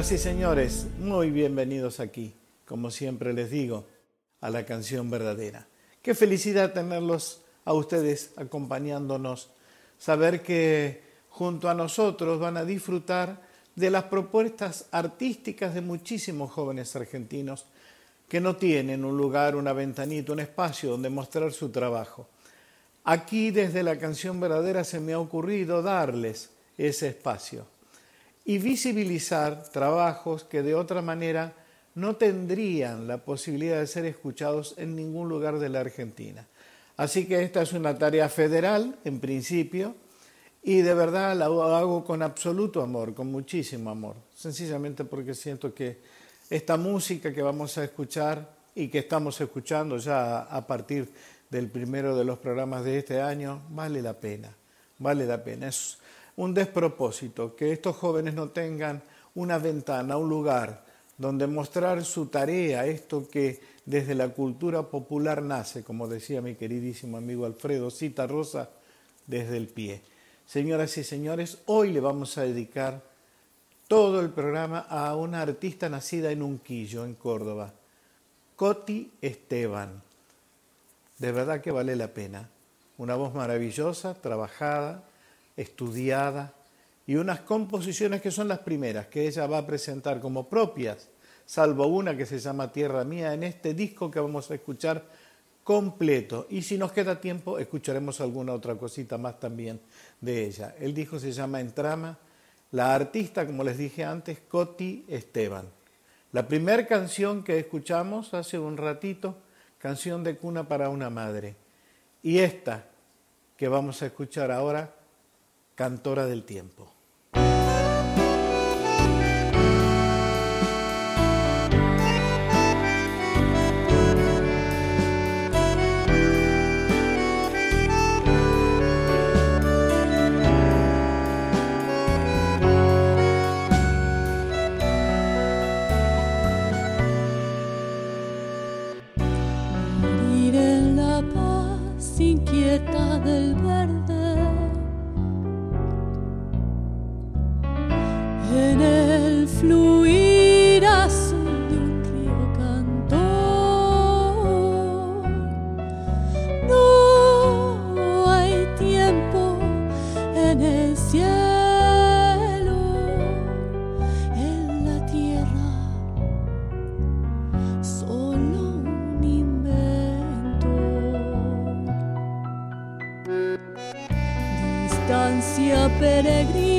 Señoras y señores, muy bienvenidos aquí, como siempre les digo, a la canción verdadera. Qué felicidad tenerlos a ustedes acompañándonos, saber que junto a nosotros van a disfrutar de las propuestas artísticas de muchísimos jóvenes argentinos que no tienen un lugar, una ventanita, un espacio donde mostrar su trabajo. Aquí desde la canción verdadera se me ha ocurrido darles ese espacio y visibilizar trabajos que de otra manera no tendrían la posibilidad de ser escuchados en ningún lugar de la Argentina. Así que esta es una tarea federal, en principio, y de verdad la hago con absoluto amor, con muchísimo amor, sencillamente porque siento que esta música que vamos a escuchar y que estamos escuchando ya a partir del primero de los programas de este año, vale la pena, vale la pena. Es un despropósito que estos jóvenes no tengan una ventana, un lugar donde mostrar su tarea, esto que desde la cultura popular nace, como decía mi queridísimo amigo Alfredo Cita Rosa, desde el pie. Señoras y señores, hoy le vamos a dedicar todo el programa a una artista nacida en Unquillo, en Córdoba, Coti Esteban. De verdad que vale la pena. Una voz maravillosa, trabajada, estudiada y unas composiciones que son las primeras que ella va a presentar como propias, salvo una que se llama Tierra Mía, en este disco que vamos a escuchar completo. Y si nos queda tiempo, escucharemos alguna otra cosita más también de ella. El disco se llama En Trama, la artista, como les dije antes, Coti Esteban. La primera canción que escuchamos hace un ratito, canción de cuna para una madre. Y esta que vamos a escuchar ahora, cantora del tiempo. peregrino.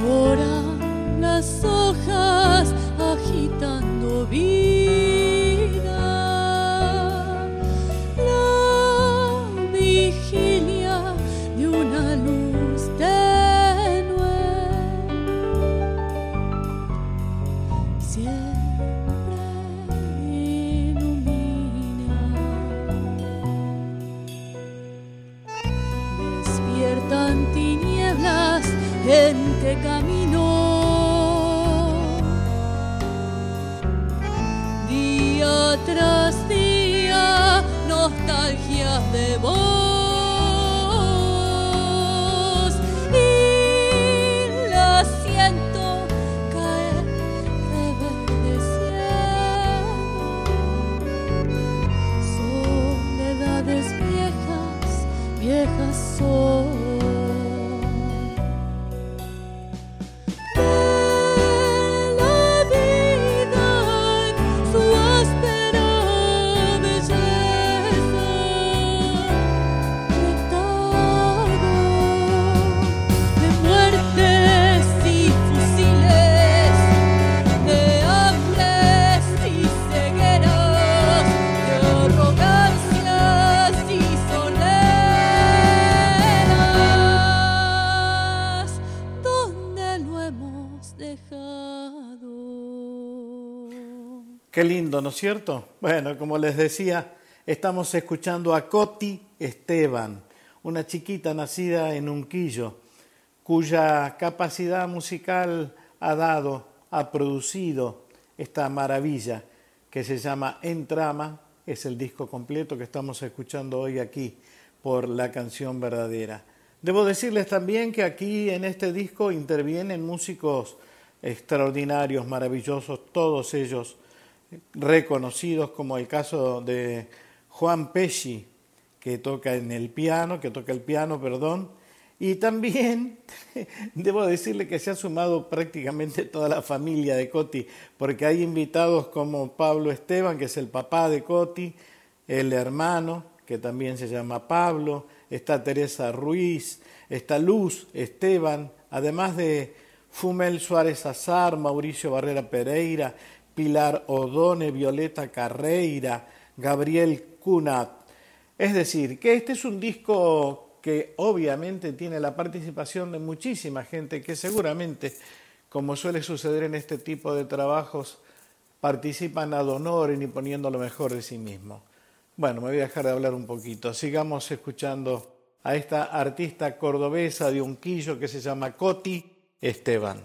Lloran las hojas agitando vida. Qué lindo, ¿no es cierto? Bueno, como les decía, estamos escuchando a Coti Esteban, una chiquita nacida en Unquillo, cuya capacidad musical ha dado, ha producido esta maravilla que se llama En Trama, es el disco completo que estamos escuchando hoy aquí por la canción verdadera. Debo decirles también que aquí en este disco intervienen músicos extraordinarios, maravillosos, todos ellos reconocidos como el caso de Juan Pesci, que toca en el piano, que toca el piano, perdón, y también debo decirle que se ha sumado prácticamente toda la familia de Coti, porque hay invitados como Pablo Esteban, que es el papá de Coti, el hermano, que también se llama Pablo, está Teresa Ruiz, está Luz Esteban, además de Fumel Suárez Azar, Mauricio Barrera Pereira, Pilar Odone, Violeta Carreira, Gabriel Cunat. Es decir, que este es un disco que obviamente tiene la participación de muchísima gente que seguramente, como suele suceder en este tipo de trabajos, participan ad honorem y poniendo lo mejor de sí mismo. Bueno, me voy a dejar de hablar un poquito. Sigamos escuchando a esta artista cordobesa de Unquillo que se llama Coti Esteban.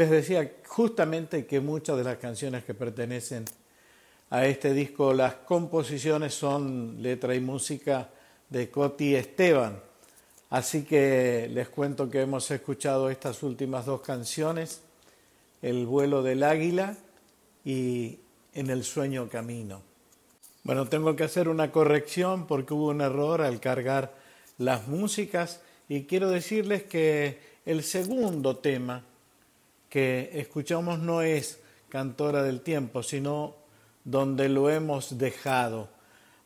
Les decía justamente que muchas de las canciones que pertenecen a este disco, las composiciones son letra y música de Coti Esteban. Así que les cuento que hemos escuchado estas últimas dos canciones, El vuelo del águila y En el sueño camino. Bueno, tengo que hacer una corrección porque hubo un error al cargar las músicas y quiero decirles que el segundo tema que escuchamos no es Cantora del Tiempo, sino donde lo hemos dejado.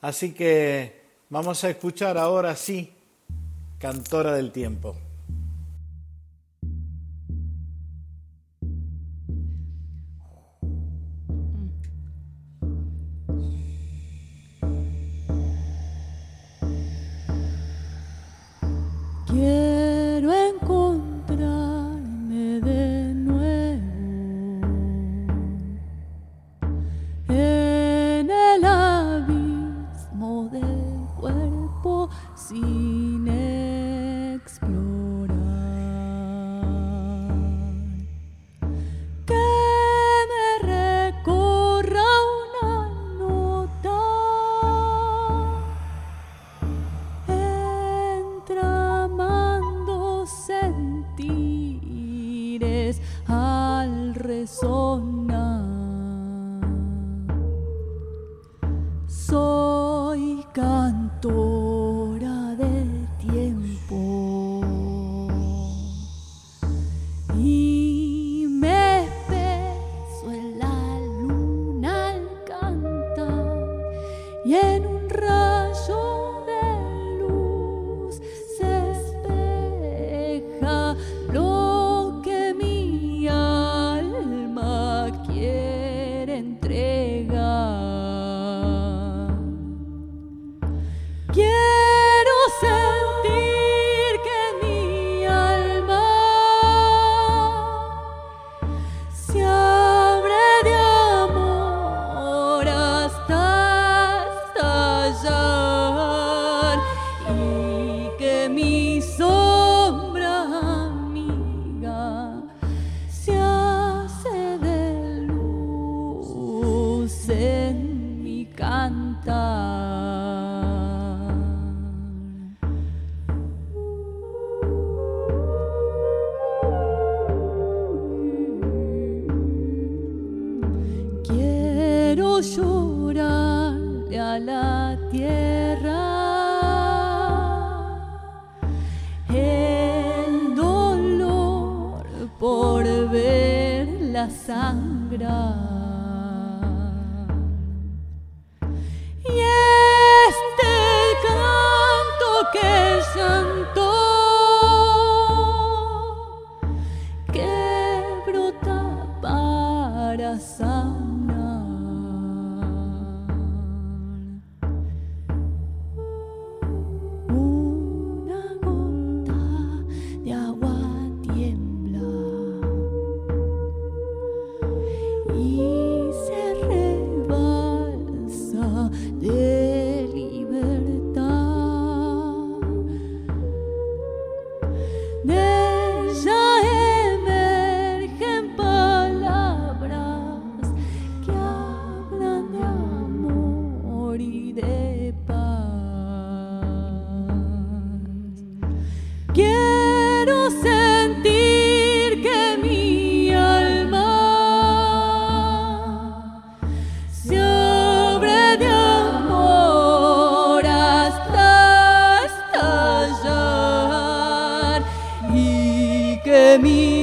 Así que vamos a escuchar ahora sí cantora del tiempo.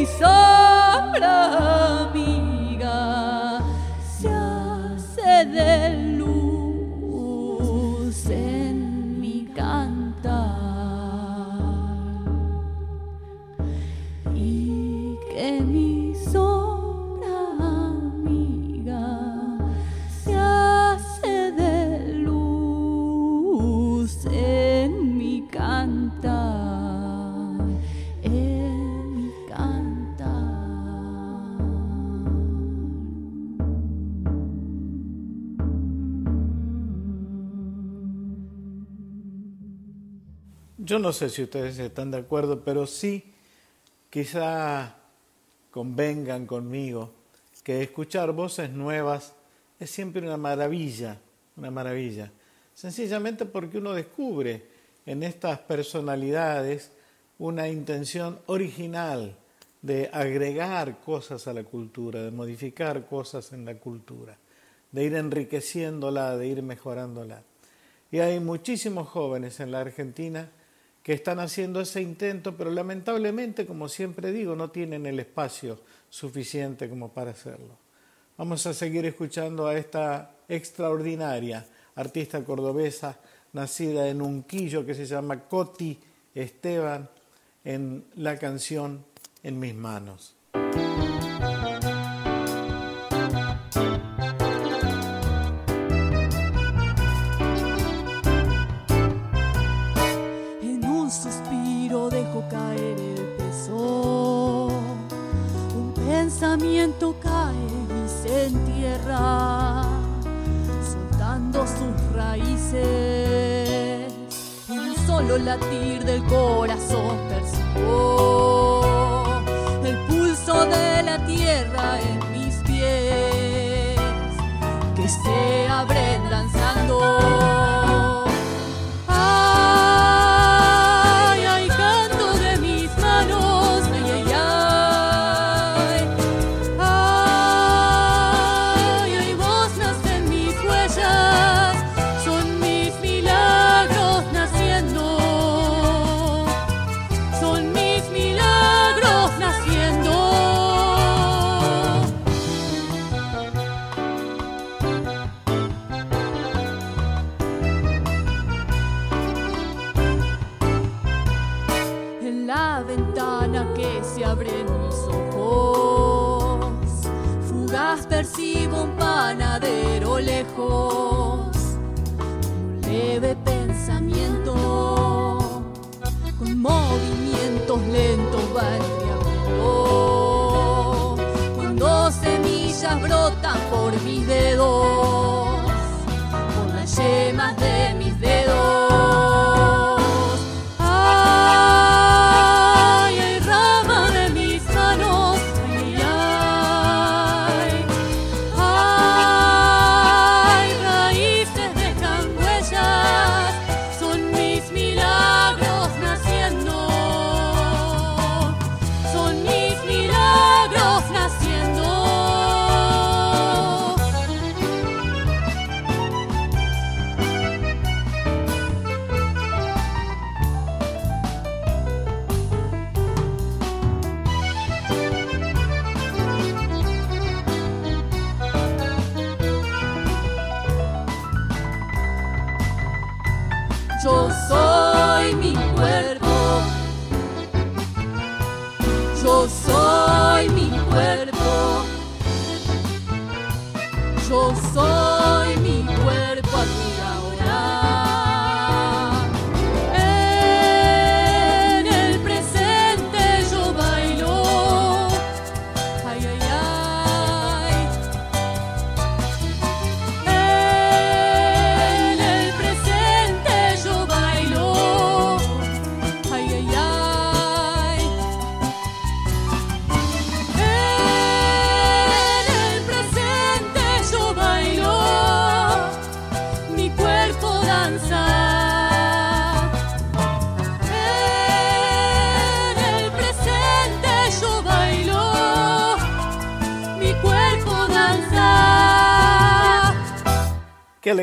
so Yo no sé si ustedes están de acuerdo, pero sí, quizá convengan conmigo que escuchar voces nuevas es siempre una maravilla, una maravilla. Sencillamente porque uno descubre en estas personalidades una intención original de agregar cosas a la cultura, de modificar cosas en la cultura, de ir enriqueciéndola, de ir mejorándola. Y hay muchísimos jóvenes en la Argentina que están haciendo ese intento, pero lamentablemente, como siempre digo, no tienen el espacio suficiente como para hacerlo. Vamos a seguir escuchando a esta extraordinaria artista cordobesa, nacida en Unquillo, que se llama Coti Esteban, en la canción En mis manos. Pensamiento cae y se entierra, soltando sus raíces. Y un solo latir del corazón percibo el pulso de la tierra en mis pies, que se abren danzando.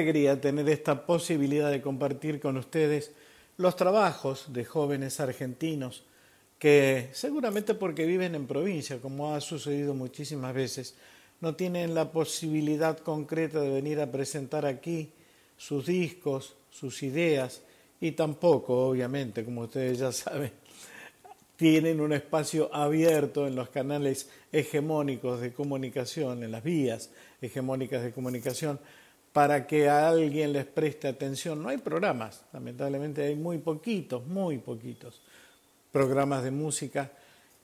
Alegría tener esta posibilidad de compartir con ustedes los trabajos de jóvenes argentinos que seguramente porque viven en provincia, como ha sucedido muchísimas veces, no tienen la posibilidad concreta de venir a presentar aquí sus discos, sus ideas y tampoco, obviamente, como ustedes ya saben, tienen un espacio abierto en los canales hegemónicos de comunicación, en las vías hegemónicas de comunicación, para que a alguien les preste atención. No hay programas, lamentablemente hay muy poquitos, muy poquitos programas de música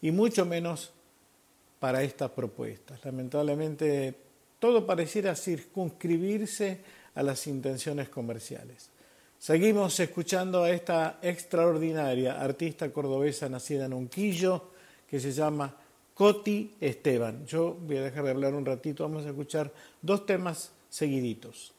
y mucho menos para estas propuestas. Lamentablemente todo pareciera circunscribirse a las intenciones comerciales. Seguimos escuchando a esta extraordinaria artista cordobesa nacida en Unquillo que se llama Coti Esteban. Yo voy a dejar de hablar un ratito, vamos a escuchar dos temas seguiditos.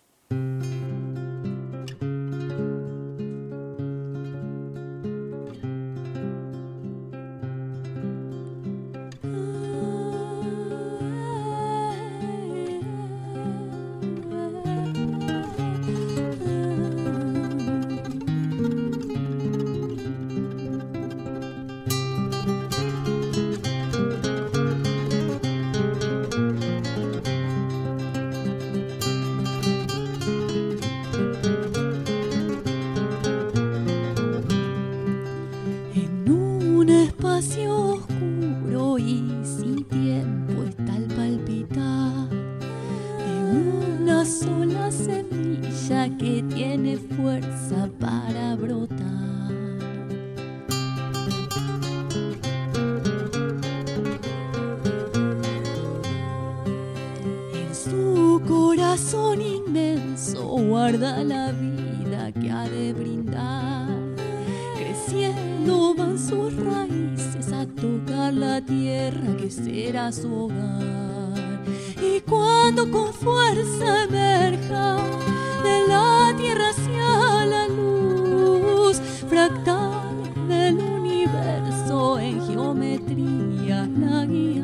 con fuerza emerja de la tierra hacia la luz fractal del universo en geometría la guía.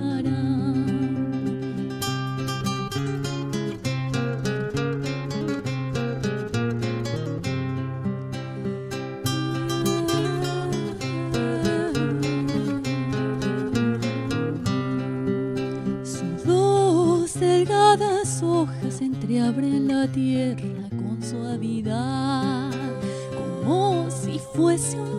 fosse um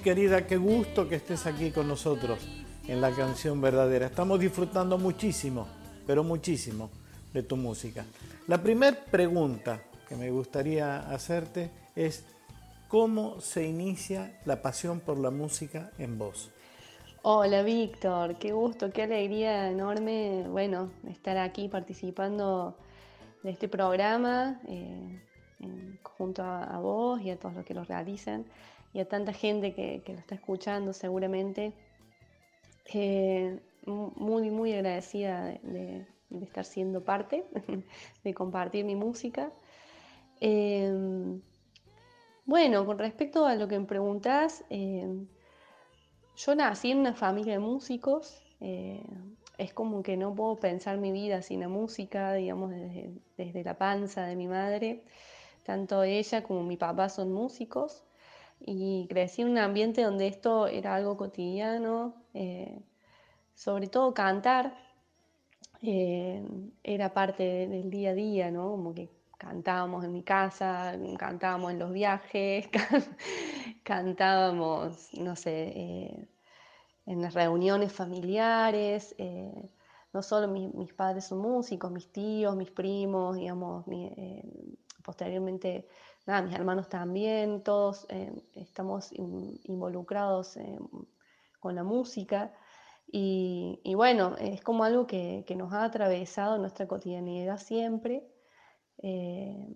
Querida, qué gusto que estés aquí con nosotros en la canción verdadera. Estamos disfrutando muchísimo, pero muchísimo de tu música. La primera pregunta que me gustaría hacerte es cómo se inicia la pasión por la música en vos. Hola Víctor, qué gusto, qué alegría enorme, bueno, estar aquí participando de este programa eh, junto a, vos y a todos los que lo realizan y a tanta gente que, lo está escuchando seguramente. Eh, muy, muy agradecida de, estar siendo parte, de compartir mi música. Eh, bueno, con respecto a lo que me preguntás, eh, yo nací en una familia de músicos. Eh, es como que no puedo pensar mi vida sin la música, digamos, desde, la panza de mi madre. Tanto ella como mi papá son músicos y crecí en un ambiente donde esto era algo cotidiano, eh, sobre todo cantar era parte del día a día, ¿no? Como que cantábamos en mi casa, cantábamos en los viajes, cantábamos, no sé, eh, en las reuniones familiares. Eh, no solo mis padres son músicos, mis tíos, mis primos, digamos, eh, posteriormente, nada, mis hermanos también, todos estamos involucrados con la música. Y, bueno, es como algo que, que nos ha atravesado nuestra cotidianidad siempre eh,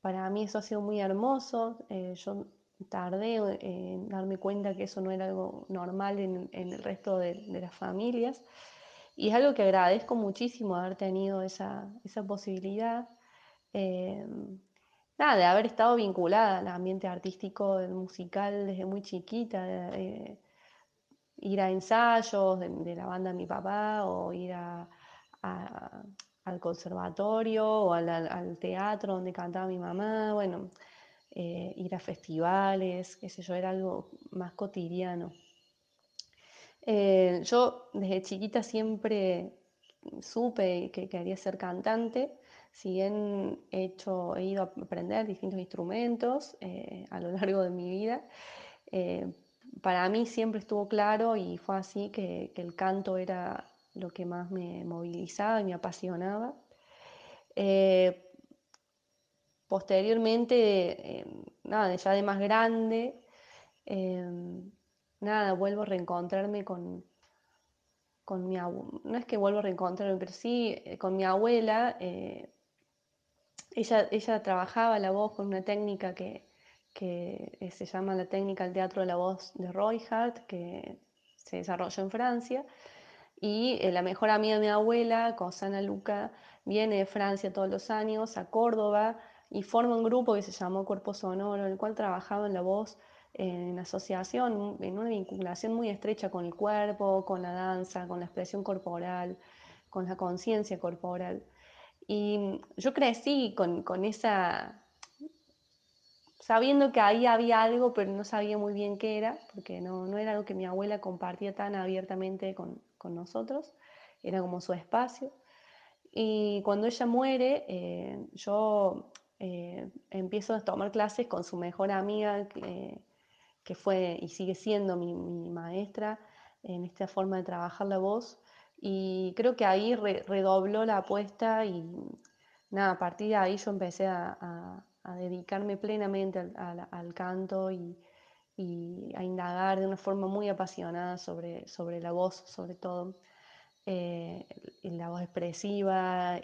para mí eso ha sido muy hermoso. Eh, yo tardé en darme cuenta que eso no era algo normal en, el resto de, las familias. Y es algo que agradezco muchísimo haber tenido esa, posibilidad. Eh, nada, de haber estado vinculada al ambiente artístico, musical desde muy chiquita. ir a ensayos de, la banda de mi papá o ir al conservatorio o al, teatro donde cantaba mi mamá, bueno, eh, ir a festivales, qué sé yo, era algo más cotidiano. Eh, yo desde chiquita siempre supe que quería ser cantante, si bien he, hecho, he ido a aprender distintos instrumentos eh, a lo largo de mi vida, para mí siempre estuvo claro y fue así que el canto era lo que más me movilizaba y me apasionaba. Eh, posteriormente, eh, nada, ya de más grande, eh, nada, vuelvo a reencontrarme con, con mi abuela, no es que vuelvo a reencontrarme, pero sí con mi abuela. Ella, ella trabajaba la voz con una técnica que, que se llama la técnica del teatro de la voz de Hart, que se desarrolló en Francia. Y eh, la mejor amiga de mi abuela, Cosana Luca, viene de Francia todos los años a Córdoba y forma un grupo que se llamó Cuerpo Sonoro, en el cual trabajaba en la voz en asociación, en una vinculación muy estrecha con el cuerpo, con la danza, con la expresión corporal, con la conciencia corporal. Y yo crecí con, con, esa, sabiendo que ahí había algo, pero no sabía muy bien qué era, porque no, no era algo que mi abuela compartía tan abiertamente con, con nosotros, era como su espacio. Y cuando ella muere, eh, yo eh, empiezo a tomar clases con su mejor amiga, que fue y sigue siendo mi, maestra en esta forma de trabajar la voz. Y creo que ahí redobló la apuesta y nada, a partir de ahí yo empecé a, dedicarme plenamente al canto y, a indagar de una forma muy apasionada sobre, sobre la voz, sobre todo. Eh, la voz expresiva,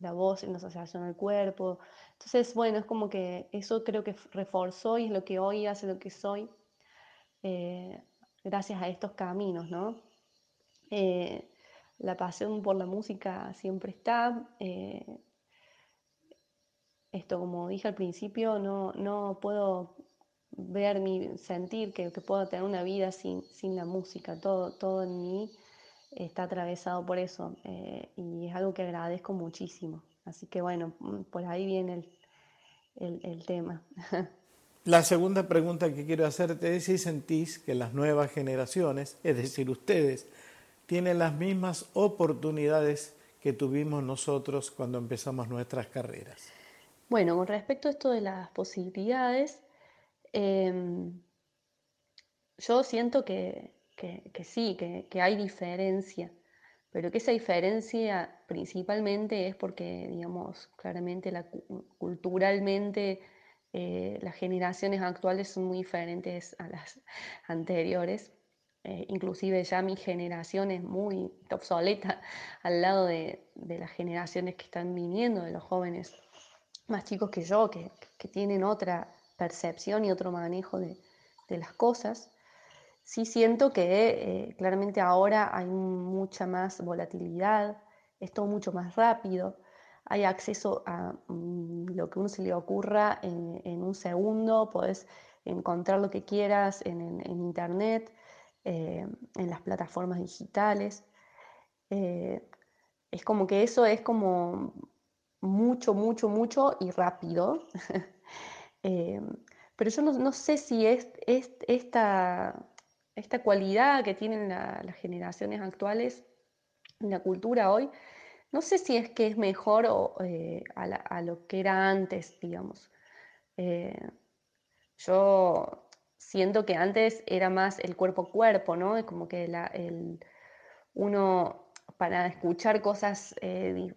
la voz en asociación al cuerpo. Entonces, bueno, es como que eso creo que reforzó y es lo que hoy hace lo que soy, eh, gracias a estos caminos, ¿no? Eh, la pasión por la música siempre está. esto, como dije al principio, no, no puedo ver, mi, sentir que, puedo tener una vida sin, sin la música. Todo, todo en mí está atravesado por eso eh, y es algo que agradezco muchísimo. Así que bueno, mm, por ahí viene el, el, tema. La segunda pregunta que quiero hacerte es si sentís que las nuevas generaciones, es decir, ustedes, tienen las mismas oportunidades que tuvimos nosotros cuando empezamos nuestras carreras. Bueno, con respecto a esto de las posibilidades, Em, yo siento que, sí, que, hay diferencia, pero que esa diferencia principalmente es porque, digamos, claramente la, culturalmente eh, las generaciones actuales son muy diferentes a las anteriores. Eh, inclusive ya mi generación es muy obsoleta al lado de, las generaciones que están viniendo, de los jóvenes más chicos que yo, que, tienen otra percepción y otro manejo de, las cosas. Sí siento que eh, claramente ahora hay mucha más volatilidad, es todo mucho más rápido, hay acceso a mm, lo que uno se le ocurra en, un segundo, puedes encontrar lo que quieras en, internet, eh, en las plataformas digitales. Eh, es como que eso es como mucho, mucho, mucho y rápido. Eh, pero yo no, sé si es, esta, esta, cualidad que tienen las generaciones actuales la cultura hoy no sé si es que es mejor eh, a, lo que era antes, digamos. Yo siento que antes era más el cuerpo-cuerpo, ¿no? Como que el, uno para escuchar cosas, eh,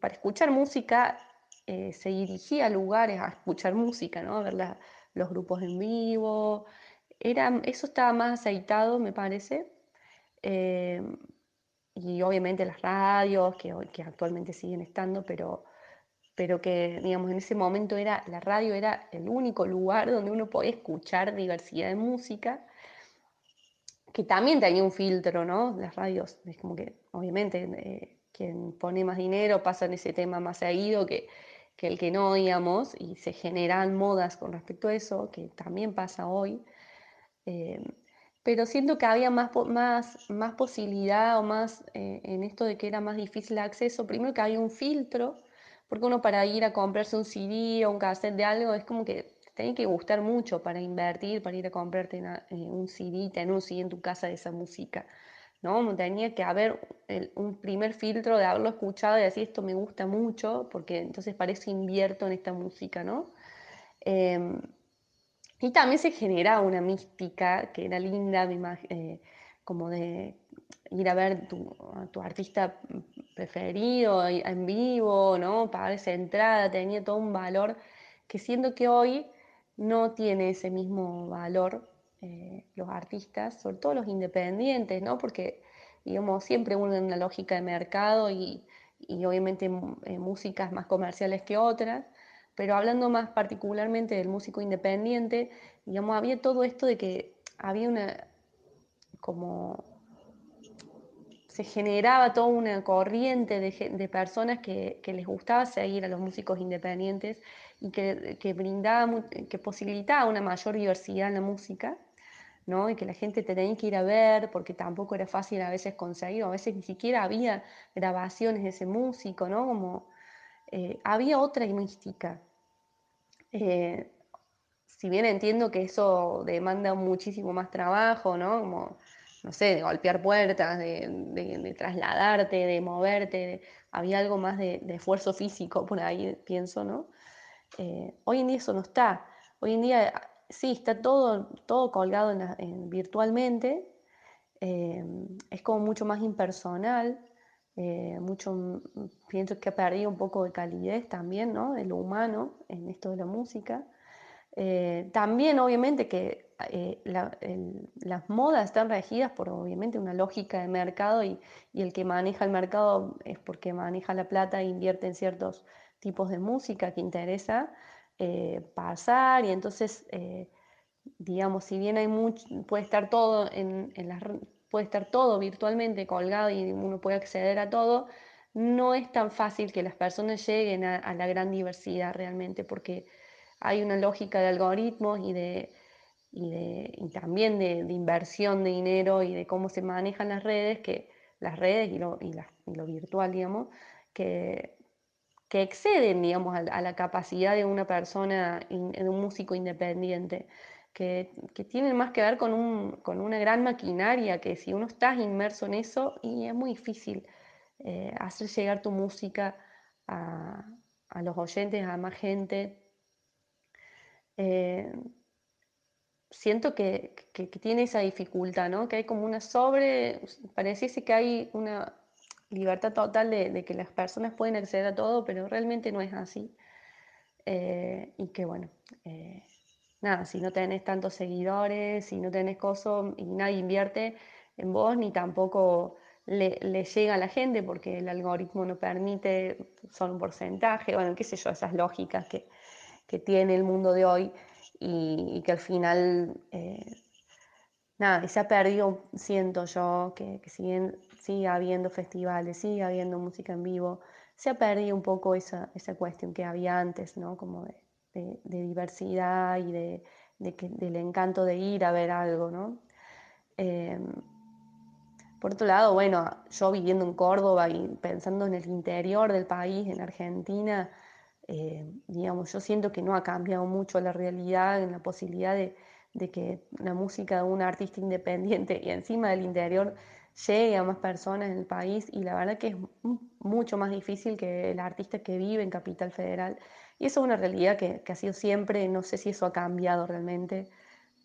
para escuchar música, se dirigía a lugares a escuchar música, ¿no? A ver los grupos en vivo. Era, eso estaba más aceitado, me parece y obviamente las radios, que, que actualmente siguen estando, pero, pero que, digamos, en ese momento era, la radio era el único lugar donde uno podía escuchar diversidad de música, que también tenía un filtro, ¿no? Las radios, es como que, obviamente, eh, quien pone más dinero pasa en ese tema más seguido que, que el que no, digamos, y se generan modas con respecto a eso, que también pasa hoy. Eh, pero siento que había más, más, más posibilidad o más eh, en esto de que era más difícil el acceso. Primero que había un filtro, porque uno para ir a comprarse un CD o un cassette de algo es como que tiene que gustar mucho para invertir, para ir a comprarte eh, un CD, tener un CD en tu casa de esa música. ¿no? Tenía que haber un primer filtro de haberlo escuchado y decir esto me gusta mucho, porque entonces parece invierto en esta música, ¿no? Em, y también se generaba una mística que era linda, eh, como de ir a ver tu, tu artista preferido en vivo, ¿no? Pagar esa entrada, tenía todo un valor que siento que hoy no tiene ese mismo valor eh, los artistas, sobre todo los independientes, ¿no? Porque, digamos, siempre uno en una lógica de mercado y, y obviamente eh, músicas más comerciales que otras, pero hablando más particularmente del músico independiente, digamos, había todo esto de que había una, como, se generaba toda una corriente de, personas que, les gustaba seguir a los músicos independientes y que, que brindaba, que posibilitaba una mayor diversidad en la música. ¿no? Y que la gente tenía que ir a ver, porque tampoco era fácil a veces conseguir, a veces ni siquiera había grabaciones de ese músico, ¿no? Como, eh, había otra mística. Eh, si bien entiendo que eso demanda muchísimo más trabajo, ¿no? Como, no sé, de golpear puertas, de, trasladarte, de moverte, había algo más de, esfuerzo físico por ahí, pienso, ¿no? Eh, hoy en día eso no está. Hoy en día sí, está todo, todo colgado virtualmente, es como mucho más impersonal, eh, mucho, pienso que ha perdido un poco de calidez también, ¿no? De lo humano en esto de la música. Eh, también, obviamente, que eh, las modas están regidas por, obviamente, una lógica de mercado y, el que maneja el mercado es porque maneja la plata e invierte en ciertos tipos de música que interesa pasar y entonces, digamos, si bien hay mucho, puede estar todo en, las puede estar todo virtualmente colgado y uno puede acceder a todo, no es tan fácil que las personas lleguen a, la gran diversidad realmente, porque hay una lógica de algoritmos y, de, y, también de, inversión de dinero y de cómo se manejan las redes, que las redes y lo, virtual, digamos, que, que exceden, digamos, a, la capacidad de una persona, de un músico independiente que, tienen más que ver con, una gran maquinaria, que si uno está inmerso en eso, y es muy difícil eh, hacer llegar tu música a, los oyentes, a más gente. Eh, siento que, tiene esa dificultad, ¿no? Que hay como una sobre, pareciese que hay una libertad total de, que las personas pueden acceder a todo, pero realmente no es así. Eh, y que bueno, eh, nada, si no tenés tantos seguidores, si no tenés cosas y nadie invierte en vos, ni tampoco le, llega a la gente porque el algoritmo no permite, son un porcentaje, bueno, qué sé yo, esas lógicas que, que tiene el mundo de hoy y, que al final, eh, nada, se ha perdido, siento yo, que, que sigue habiendo festivales, sigue habiendo música en vivo, se ha perdido un poco esa, esa cuestión que había antes, ¿no? Como de, diversidad y de, que, del encanto de ir a ver algo, ¿no? Em, por otro lado, bueno, yo viviendo en Córdoba y pensando en el interior del país, en Argentina, eh, digamos, yo siento que no ha cambiado mucho la realidad en la posibilidad de, que la música de un artista independiente y encima del interior llegue a más personas en el país y la verdad que es mucho más difícil que el artista que vive en Capital Federal. Y eso es una realidad que, que ha sido siempre, no sé si eso ha cambiado realmente,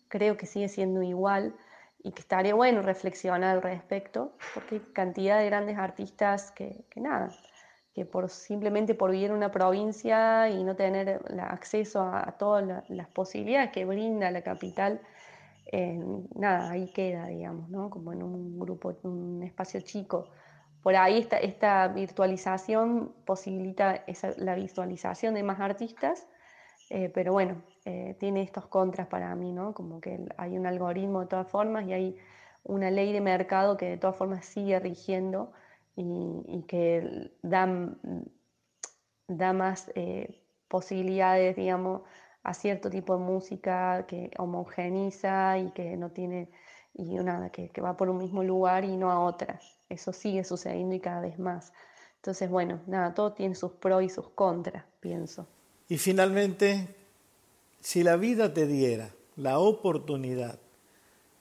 creo que sigue siendo igual y que estaría bueno reflexionar al respecto, porque hay cantidad de grandes artistas que, que nada, que por, simplemente por vivir en una provincia y no tener acceso a, todas las posibilidades que brinda la capital, eh, nada, ahí queda, digamos, ¿no? como en un grupo, un espacio chico. Por ahí esta, esta virtualización posibilita la visualización de más artistas, eh, pero bueno, eh, tiene estos contras para mí, ¿no? Como que hay un algoritmo de todas formas y hay una ley de mercado que de todas formas sigue rigiendo y, que da, da más eh, posibilidades, digamos, a cierto tipo de música que homogeniza y que no tiene, y nada, que, que, va por un mismo lugar y no a otras. Eso sigue sucediendo y cada vez más. Entonces, bueno, nada, todo tiene sus pros y sus contras, pienso. Y finalmente, si la vida te diera la oportunidad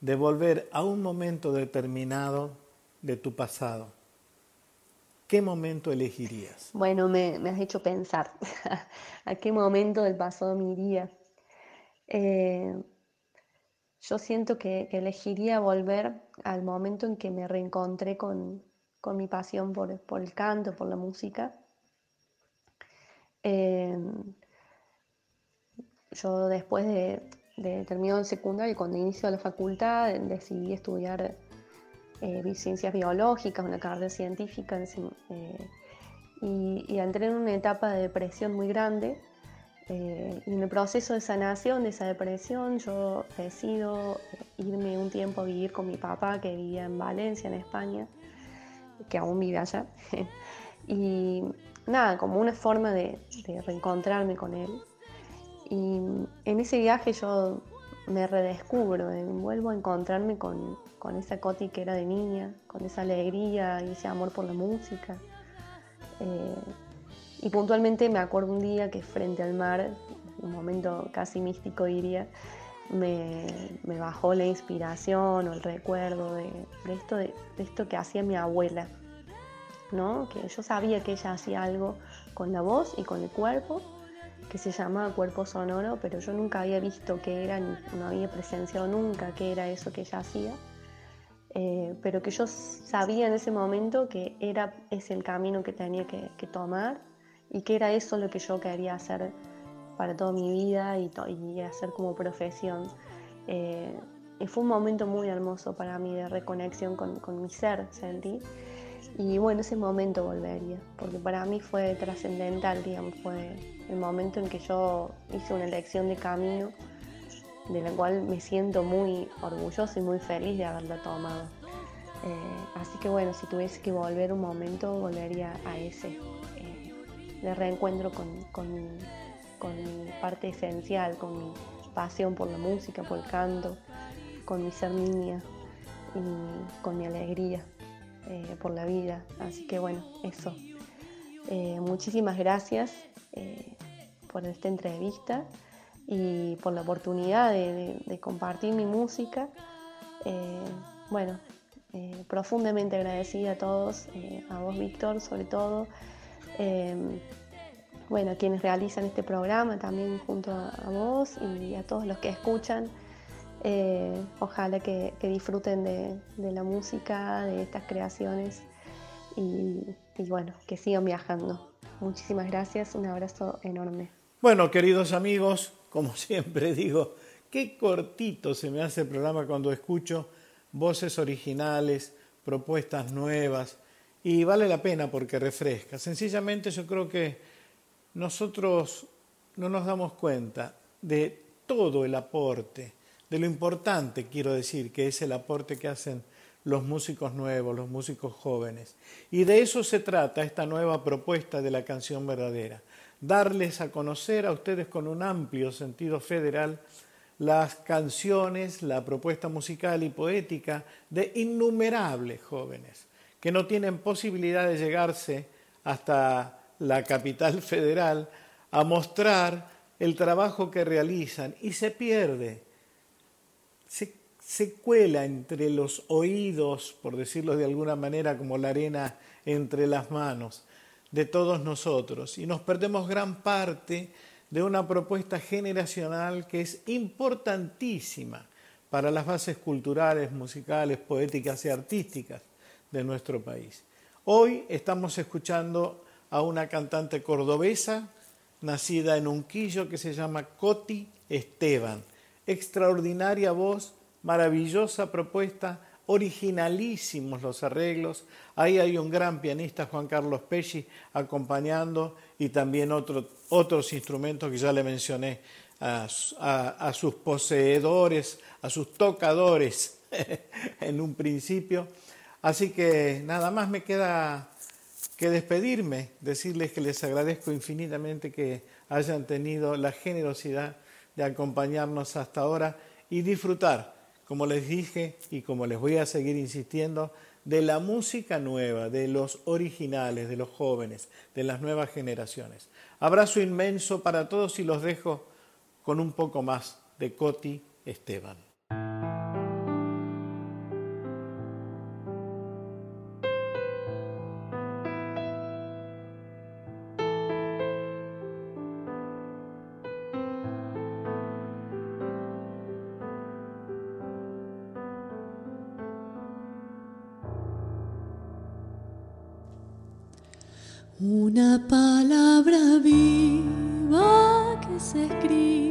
de volver a un momento determinado de tu pasado, ¿qué momento elegirías? Bueno, me, has hecho pensar a qué momento del pasado me iría. Eh, yo siento que, elegiría volver al momento en que me reencontré con, mi pasión por, el canto, por la música. Eh, yo después de, de terminar el secundario cuando inicio la facultad decidí estudiar eh, ciencias biológicas, una carrera científica, eh, y, entré en una etapa de depresión muy grande. Eh, y en el proceso de sanación de esa depresión, yo decido irme un tiempo a vivir con mi papá, que vivía en Valencia, en España, que aún vive allá. y nada, como una forma de, de reencontrarme con él. Y en ese viaje yo me redescubro, vuelvo a encontrarme con, con esa Coti que era de niña, con esa alegría y ese amor por la música. Eh, y puntualmente me acuerdo un día que frente al mar, un momento casi místico diría, me, bajó la inspiración o el recuerdo de, esto, de, esto que hacía mi abuela, ¿no? que yo sabía que ella hacía algo con la voz y con el cuerpo, que se llamaba cuerpo sonoro, pero yo nunca había visto qué era, no había presenciado nunca qué era eso que ella hacía. Eh, pero que yo sabía en ese momento que era ese el camino que tenía que, tomar y que era eso lo que yo quería hacer para toda mi vida y, hacer como profesión. Eh, y fue un momento muy hermoso para mí de reconexión con, con mi ser, sentí. Y bueno, ese momento volvería, porque para mí fue trascendental, digamos, fue el momento en que yo hice una elección de camino de la cual me siento muy orgullosa y muy feliz de haberla tomado. Eh, así que bueno, si tuviese que volver un momento, volvería a ese, eh, de reencuentro con, con, mi parte esencial, con mi pasión por la música, por el canto, con mi ser niña y con mi alegría eh, por la vida. Así que bueno, eso. muchísimas gracias por esta entrevista y por la oportunidad de, compartir mi música. Eh, bueno, eh, profundamente agradecida a todos, eh, a vos Víctor sobre todo, bueno, quienes realizan este programa también junto a, vos y a todos los que escuchan. Eh, ojalá que, disfruten de, la música, de estas creaciones y, y bueno, que sigan viajando. Muchísimas gracias, un abrazo enorme. Bueno, queridos amigos, como siempre digo, qué cortito se me hace el programa cuando escucho voces originales, propuestas nuevas, y vale la pena porque refresca. Sencillamente yo creo que nosotros no nos damos cuenta de todo el aporte, de lo importante, quiero decir, que es el aporte que hacen los músicos nuevos, los músicos jóvenes. Y de eso se trata esta nueva propuesta de la canción verdadera, darles a conocer a ustedes con un amplio sentido federal las canciones, la propuesta musical y poética de innumerables jóvenes que no tienen posibilidad de llegarse hasta la capital federal a mostrar el trabajo que realizan y se pierde, se, cuela entre los oídos, por decirlo de alguna manera, como la arena entre las manos de todos nosotros y nos perdemos gran parte de una propuesta generacional que es importantísima para las bases culturales, musicales, poéticas y artísticas de nuestro país. Hoy estamos escuchando a una cantante cordobesa nacida en Unquillo que se llama Coti Esteban. Extraordinaria voz, maravillosa propuesta, originalísimos los arreglos. Ahí hay un gran pianista, Juan Carlos Pesci, acompañando y también otros instrumentos que ya le mencioné a sus poseedores, a sus tocadores en un principio. Así que nada más me queda que despedirme, decirles que les agradezco infinitamente que hayan tenido la generosidad de acompañarnos hasta ahora y disfrutar, como les dije y como les voy a seguir insistiendo, de la música nueva, de los originales, de los jóvenes, de las nuevas generaciones. Abrazo inmenso para todos y los dejo con un poco más de Coti Esteban. Una palabra viva que se escriba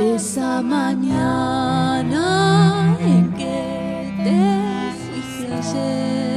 desde esa mañana en que te fuiste ayer.